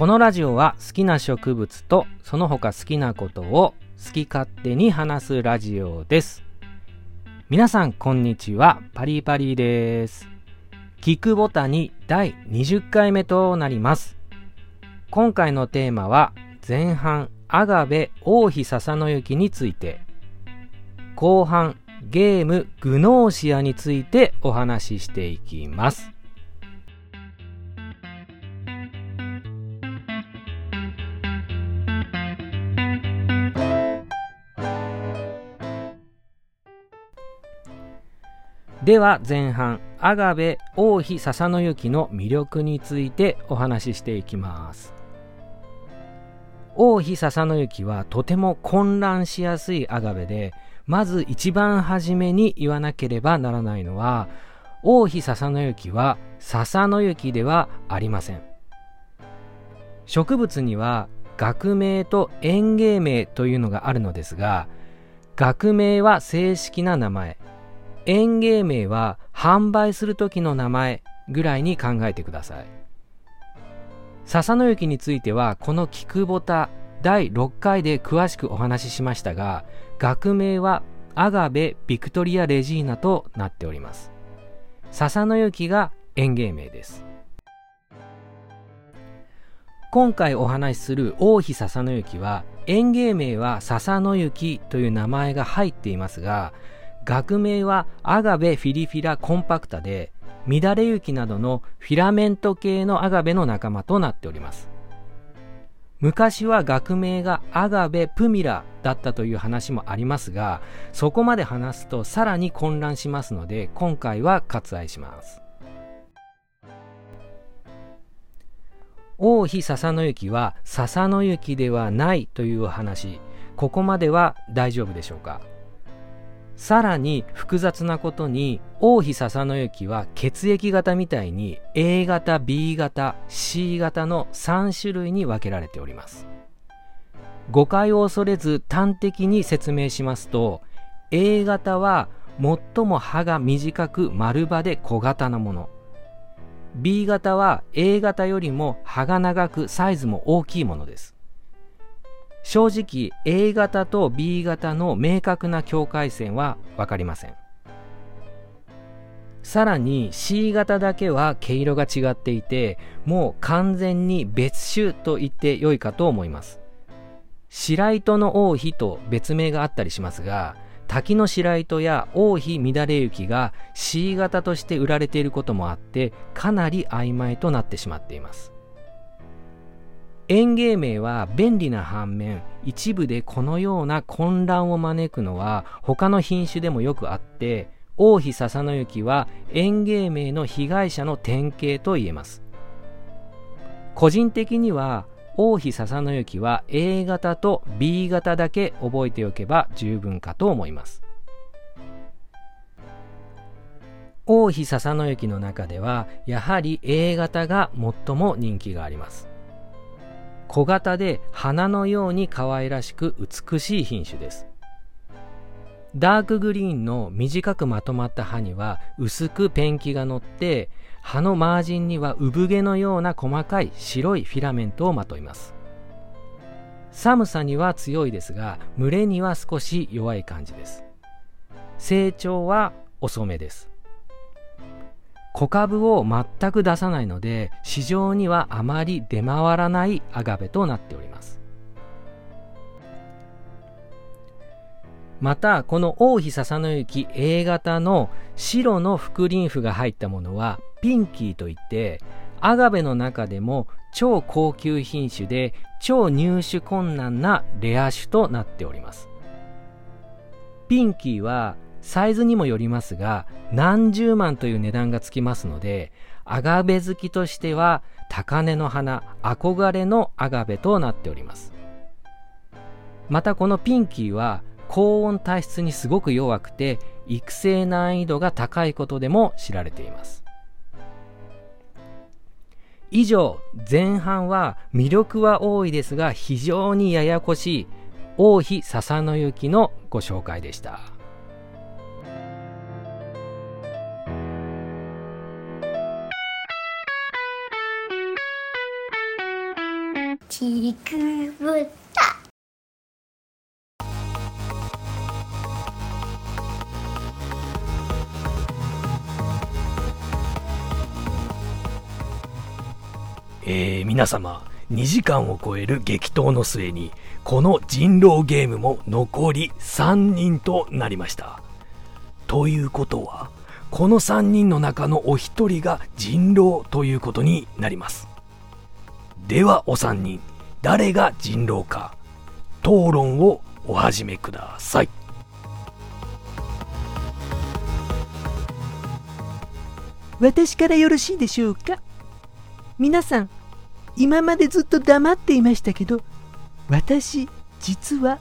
このラジオは好きな植物とその他好きなことを好き勝手に話すラジオです。皆さんこんにちは。パリパリです。聞くボタニ第20回目となります。今回のテーマは前半アガベ王妃笹の雪について。後半ゲームグノーシアについてお話ししていきます。では前半アガベ王妃笹の雪の魅力についてお話ししていきます。王妃笹の雪はとても混乱しやすいアガベでまず一番初めに言わなければならないのは王妃笹の雪は笹の雪ではありません。植物には学名と園芸名というのがあるのですが学名は正式な名前。園芸名は販売する時の名前ぐらいに考えてください。笹の雪についてはこの菊ボタ第6回で詳しくお話ししましたが学名はアガベ・ビクトリア・レジーナとなっております。笹の雪が園芸名です。今回お話しする王妃笹の雪は園芸名は笹の雪という名前が入っていますが学名はアガベフィリフィラコンパクタで乱れ雪などのフィラメント系のアガベの仲間となっております。昔は学名がアガベプミラだったという話もありますがそこまで話すとさらに混乱しますので今回は割愛します。王妃笹の雪は笹の雪ではないという話ここまでは大丈夫でしょうか？さらに複雑なことに王妃笹の雪は血液型みたいに A 型 B 型 C 型の3種類に分けられております。誤解を恐れず端的に説明しますと A 型は最も葉が短く丸葉で小型なもの。B 型は A 型よりも葉が長くサイズも大きいものです。正直 A 型と B 型の明確な境界線は分かりません。さらに C 型だけは毛色が違っていてもう完全に別種と言って良いかと思います。白糸の王妃と別名があったりしますが滝の白糸や王妃乱れ雪が C 型として売られていることもあってかなり曖昧となってしまっています。園芸名は便利な反面一部でこのような混乱を招くのは他の品種でもよくあって王妃笹の雪は園芸名の被害者の典型と言えます。個人的には王妃笹の雪は A 型と B 型だけ覚えておけば十分かと思います。王妃笹の雪の中ではやはり A 型が最も人気があります。小型で花のように可愛らしく美しい品種です。ダークグリーンの短くまとまった葉には薄くペンキが乗って葉のマージンには産毛のような細かい白いフィラメントをまといます。寒さには強いですが群れには少し弱い感じです。成長は遅めです。小株を全く出さないので市場にはあまり出回らないアガベとなっております。またこの王妃笹の雪 A 型の白の副輪符が入ったものはピンキーといってアガベの中でも超高級品種で超入手困難なレア種となっております。ピンキーはサイズにもよりますが何十万という値段がつきますのでアガベ好きとしては高値の花憧れのアガベとなっておりますまたこのピンキーは高温体質にすごく弱くて育成難易度が高いことでも知られています以上前半は魅力は多いですが非常にややこしい王妃笹の雪のご紹介でした。ちくぶった。えー、皆様2時間を超える激闘の末にこの人狼ゲームも残り3人となりました。ということはこの3人の中のお一人が人狼ということになります。ではお三人。誰が人狼か。討論をお始めください。私からよろしいでしょうか？皆さん今までずっと黙っていましたけど私実は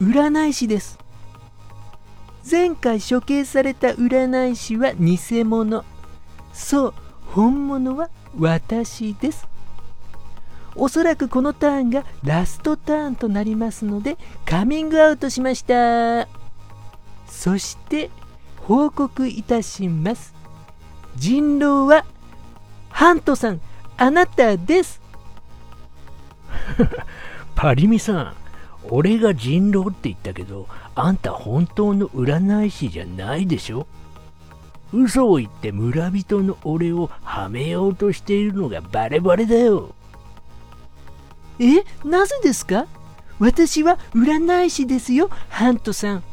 占い師です。前回処刑された占い師は偽物。そう本物は私です。おそらくこのターンがラストターンとなりますのでカミングアウトしました。そして報告いたします。人狼はハントさんあなたです。パリミさん俺が人狼って言ったけどあんた本当の占い師じゃないでしょ。嘘を言って村人の俺をはめようとしているのがバレバレだよ。え？なぜですか？私は占い師ですよ。ハントさん。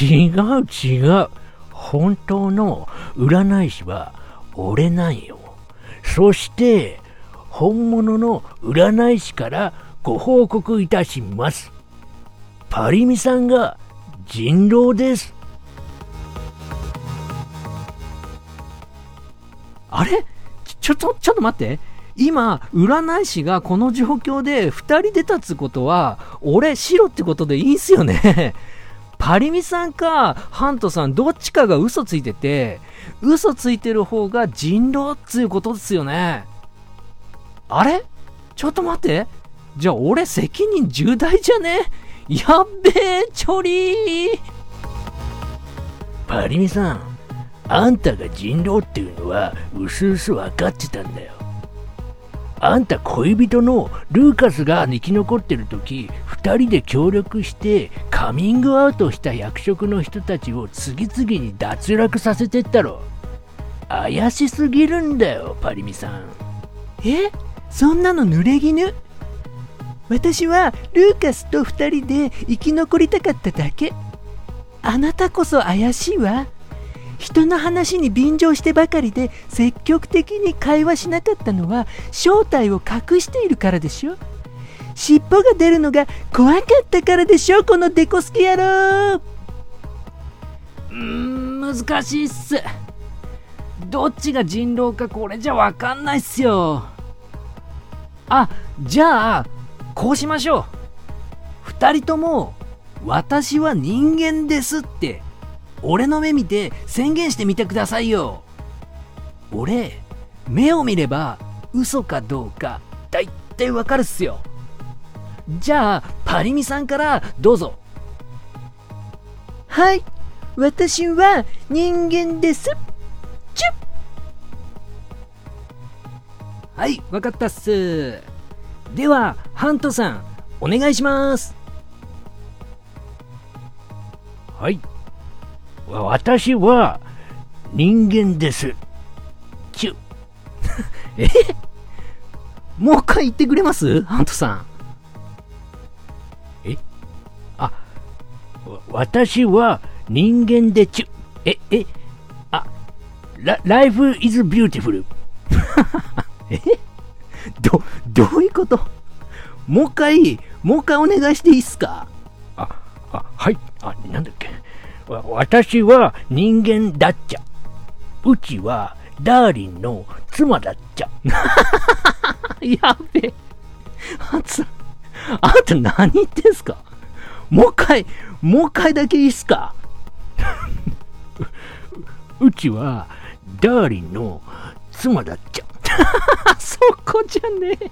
違う違う。本当の占い師は俺なんよ。そして本物の占い師からご報告いたします。パリミさんが人狼です。あれ？ちょっとちょっと待って今占い師がこの状況で2人出たっつことは俺白ってことでいいんすよね。パリミさんかハントさんどっちかが嘘ついてて嘘ついてる方が人狼っつうことですよね。あれ？ちょっと待って。じゃあ俺責任重大じゃね？やっべえチョリー。パリミさんあんたが人狼っていうのはうすうす分かってたんだよ。あんた恋人のルーカスが生き残ってる時2人で協力してカミングアウトした役職の人たちを次々に脱落させてったろ。怪しすぎるんだよパリミさん。え？そんなの濡れ衣？私はルーカスと2人で生き残りたかっただけ。あなたこそ怪しいわ。人の話に便乗してばかりで積極的に会話しなかったのは正体を隠しているからでしょ。尻尾が出るのが怖かったからでしょこのデコスケ野郎。うん難しいっす。どっちが人狼かこれじゃわかんないっすよ。あじゃあこうしましょう。2人とも私は人間ですって。俺の目見て宣言してみてくださいよ。俺目を見れば嘘かどうか大体わかるっすよ。じゃあパリミさんからどうぞ。はい。私は人間です。チュッ。はいわかったっす。ではハントさんお願いします。はい私は人間です。チュ え？もう一回言ってくれます？ハントさん。え？あ私は人間でチュええ？あラ Life is beautiful え？ど、どういうこと？もう一回、もう一回お願いしていいっすか？あ、あ、はい。あ、なんだ。私は人間だっちゃ。うちはダーリンの妻だっちゃ。やべえ。あんた、あんた何言ってんすか？もう一回、もう一回だけいいっすか？うちはダーリンの妻だっちゃ。そこじゃねえ。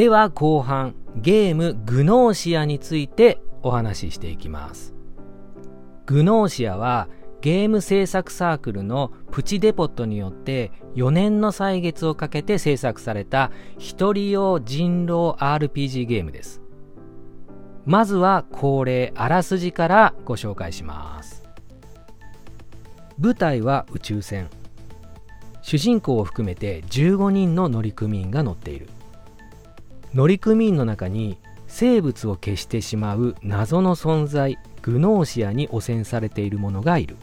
では後半ゲームグノーシアについてお話ししていきます。グノーシアはゲーム制作サークルのプチデポットによって4年の歳月をかけて制作された一人用人狼 RPG ゲームです。まずは恒例あらすじからご紹介します。舞台は宇宙船。主人公を含めて15人の乗組員が乗っている。乗組員の中に生物を消してしまう謎の存在グノーシアに汚染されているものがいる。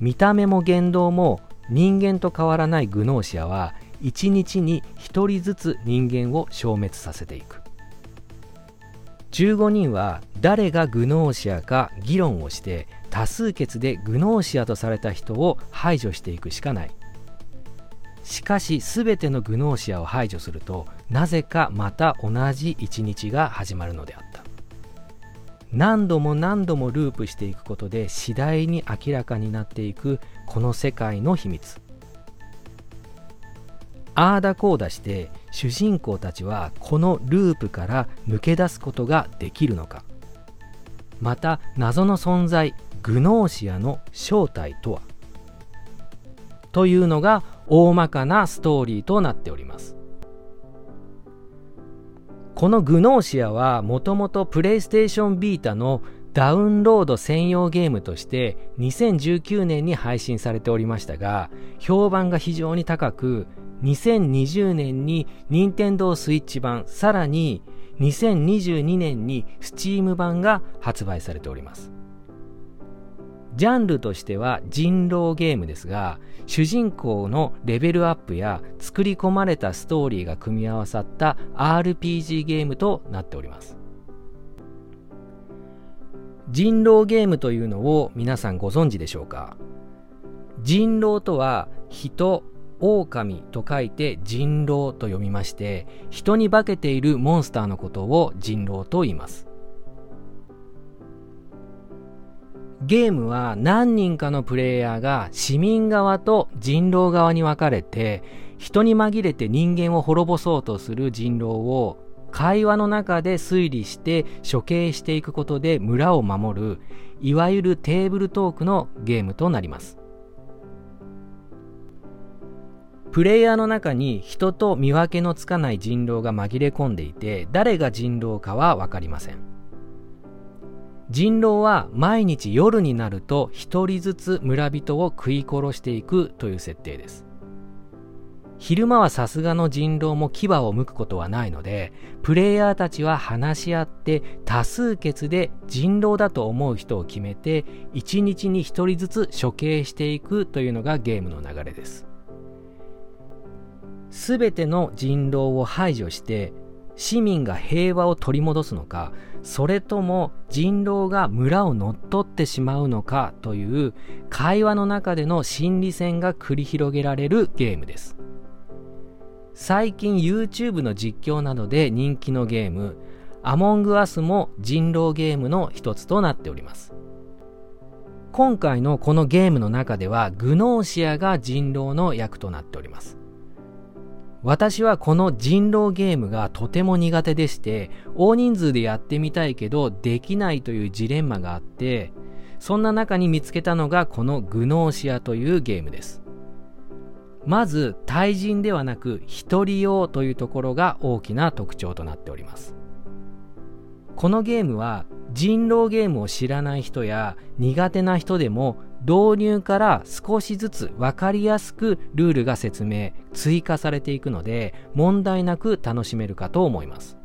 見た目も言動も人間と変わらないグノーシアは1日に1人ずつ人間を消滅させていく。15人は誰がグノーシアか議論をして多数決でグノーシアとされた人を排除していくしかない。しかし全てのグノーシアを排除するとなぜかまた同じ一日が始まるのであった。何度も何度もループしていくことで次第に明らかになっていくこの世界の秘密。ああだこうだして主人公たちはこのループから抜け出すことができるのか。また謎の存在グノーシアの正体とは。というのが大まかなストーリーとなっております。このグノーシアはもともとプレイステーションビータのダウンロード専用ゲームとして2019年に配信されておりましたが評判が非常に高く2020年に任天堂スイッチ版さらに2022年に Steam 版が発売されております。ジャンルとしては人狼ゲームですが主人公のレベルアップや作り込まれたストーリーが組み合わさった RPG ゲームとなっております。人狼ゲームというのを皆さんご存知でしょうか？人狼とは人狼と書いて人狼と読みまして人に化けているモンスターのことを人狼と言います。ゲームは何人かのプレイヤーが市民側と人狼側に分かれて人に紛れて人間を滅ぼそうとする人狼を会話の中で推理して処刑していくことで村を守るいわゆるテーブルトークのゲームとなります。プレイヤーの中に人と見分けのつかない人狼が紛れ込んでいて誰が人狼かは分かりません。人狼は毎日夜になると一人ずつ村人を食い殺していくという設定です。昼間はさすがの人狼も牙を剥くことはないのでプレイヤーたちは話し合って多数決で人狼だと思う人を決めて一日に一人ずつ処刑していくというのがゲームの流れです。すべての人狼を排除して市民が平和を取り戻すのかそれとも人狼が村を乗っ取ってしまうのかという会話の中での心理戦が繰り広げられるゲームです。最近 YouTube の実況などで人気のゲームアモングアスも人狼ゲームの一つとなっております。今回のこのゲームの中ではグノーシアが人狼の役となっております。私はこの人狼ゲームがとても苦手でして大人数でやってみたいけどできないというジレンマがあってそんな中に見つけたのがこのグノーシアというゲームです。まず対人ではなく一人用というところが大きな特徴となっております。このゲームは人狼ゲームを知らない人や苦手な人でも導入から少しずつ分かりやすくルールが説明追加されていくので問題なく楽しめるかと思います。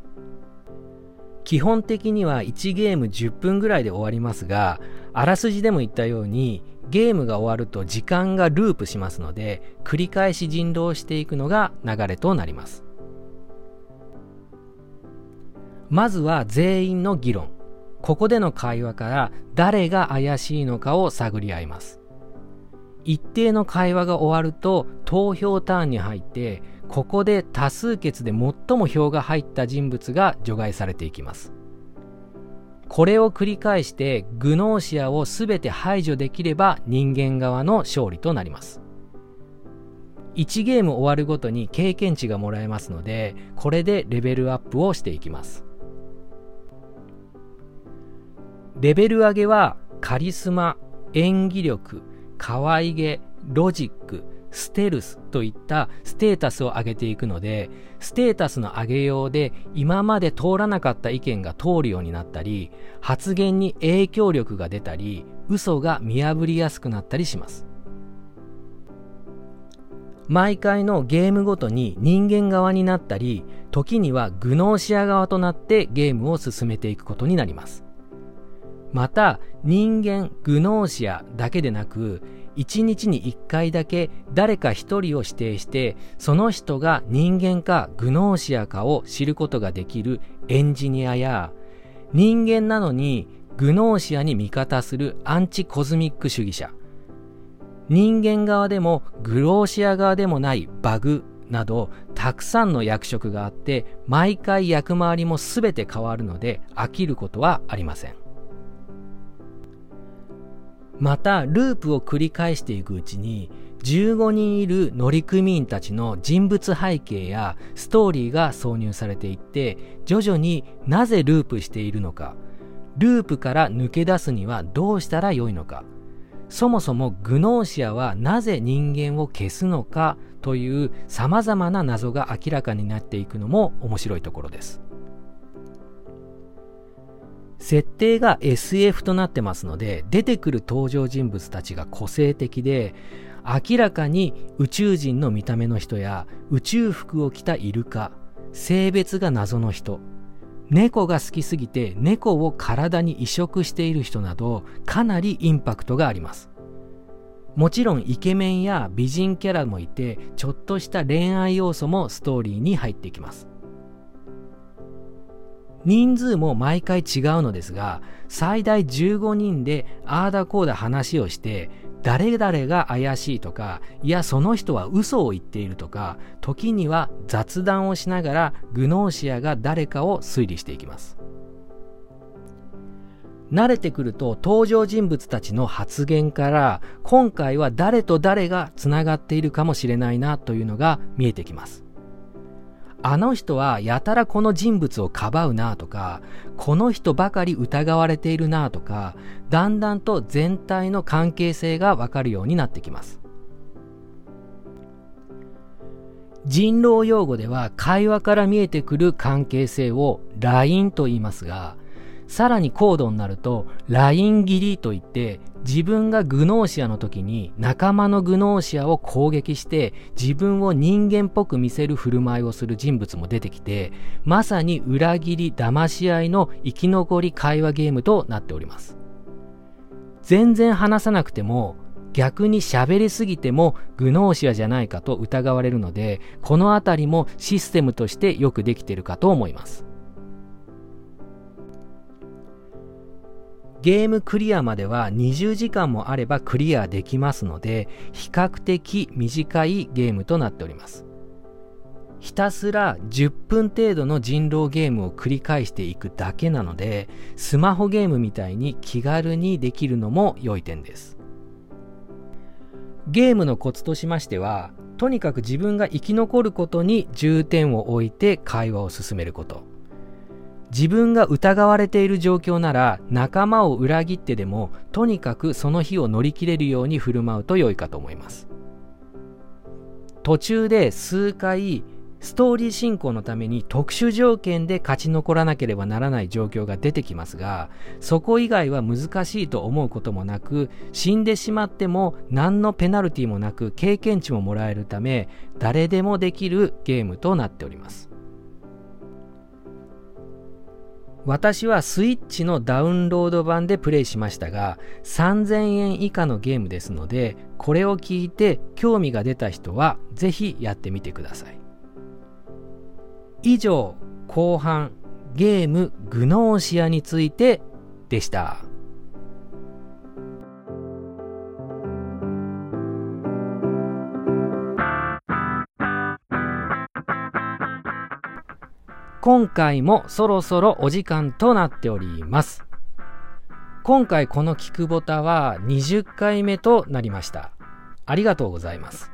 基本的には1ゲーム10分ぐらいで終わりますがあらすじでも言ったようにゲームが終わると時間がループしますので繰り返し人狼していくのが流れとなります。まずは全員の議論。ここでの会話から誰が怪しいのかを探り合います。一定の会話が終わると投票ターンに入ってここで多数決で最も票が入った人物が除外されていきます。これを繰り返してグノーシアを全て排除できれば人間側の勝利となります。1ゲーム終わるごとに経験値がもらえますのでこれでレベルアップをしていきます。レベル上げはカリスマ演技力可愛げロジックステルスといったステータスを上げていくのでステータスの上げようで今まで通らなかった意見が通るようになったり発言に影響力が出たり嘘が見破りやすくなったりします。毎回のゲームごとに人間側になったり時にはグノーシア側となってゲームを進めていくことになります。また人間グノーシアだけでなく1日に1回だけ誰か1人を指定してその人が人間かグノーシアかを知ることができるエンジニアや人間なのにグノーシアに味方するアンチコズミック主義者。人間側でもグローシア側でもないバグなどたくさんの役職があって毎回役回りも全て変わるので飽きることはありません。またループを繰り返していくうちに15人いる乗組員たちの人物背景やストーリーが挿入されていって徐々になぜループしているのか。ループから抜け出すにはどうしたらよいのか。そもそもグノーシアはなぜ人間を消すのかという様々な謎が明らかになっていくのも面白いところです。設定が SF となってますので出てくる登場人物たちが個性的で明らかに宇宙人の見た目の人や宇宙服を着たイルカ性別が謎の人猫が好きすぎて猫を体に移植している人などかなりインパクトがあります。もちろんイケメンや美人キャラもいてちょっとした恋愛要素もストーリーに入ってきます。人数も毎回違うのですが、最大15人であーだこーだ話をして、誰々が怪しいとか、いやその人は嘘を言っているとか、時には雑談をしながらグノーシアが誰かを推理していきます。慣れてくると登場人物たちの発言から今回は誰と誰が繋がっているかもしれないなというのが見えてきます。あの人はやたらこの人物をかばうなとか、この人ばかり疑われているなとか、だんだんと全体の関係性がわかるようになってきます。人狼用語では会話から見えてくる関係性を LINE と言いますが、さらに高度になると、ライン切りといって、自分がグノーシアの時に仲間のグノーシアを攻撃して自分を人間っぽく見せる振る舞いをする人物も出てきて、まさに裏切り、騙し合いの生き残り会話ゲームとなっております。全然話さなくても、逆に喋りすぎてもグノーシアじゃないかと疑われるので、このあたりもシステムとしてよくできてるかと思います。ゲームクリアまでは20時間もあればクリアできますので、比較的短いゲームとなっております。ひたすら10分程度の人狼ゲームを繰り返していくだけなので、スマホゲームみたいに気軽にできるのも良い点です。ゲームのコツとしましては、とにかく自分が生き残ることに重点を置いて会話を進めること。自分が疑われている状況なら仲間を裏切ってでもとにかくその日を乗り切れるように振る舞うと良いかと思います。途中で数回ストーリー進行のために特殊条件で勝ち残らなければならない状況が出てきますがそこ以外は難しいと思うこともなく死んでしまっても何のペナルティもなく経験値ももらえるため誰でもできるゲームとなっております。私はスイッチのダウンロード版でプレイしましたが、3000円以下のゲームですので、これを聞いて興味が出た人はぜひやってみてください。以上、後半、ゲームグノーシアについてでした。今回もそろそろお時間となっております。今回この聞くボタは20回目となりました。ありがとうございます。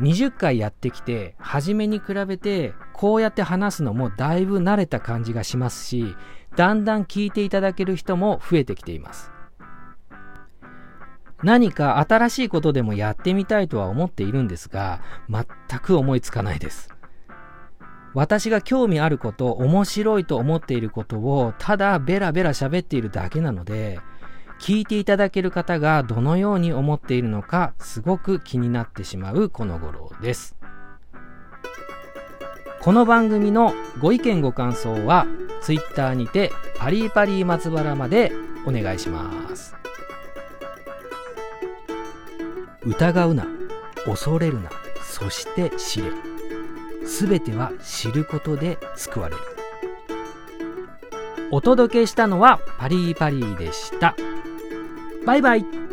20回やってきて初めに比べてこうやって話すのもだいぶ慣れた感じがしますしだんだん聞いていただける人も増えてきています何か新しいことでもやってみたいとは思っているんですが全く思いつかないです私が興味あること面白いと思っていることをただベラベラ喋っているだけなので聞いていただける方がどのように思っているのかすごく気になってしまうこの頃です。この番組のご意見ご感想は Twitter にてパリパリ松原までお願いします。疑うな恐れるなそして知れ。すべては知ることで救われる。お届けしたのはパリーパリーでした。バイバイ。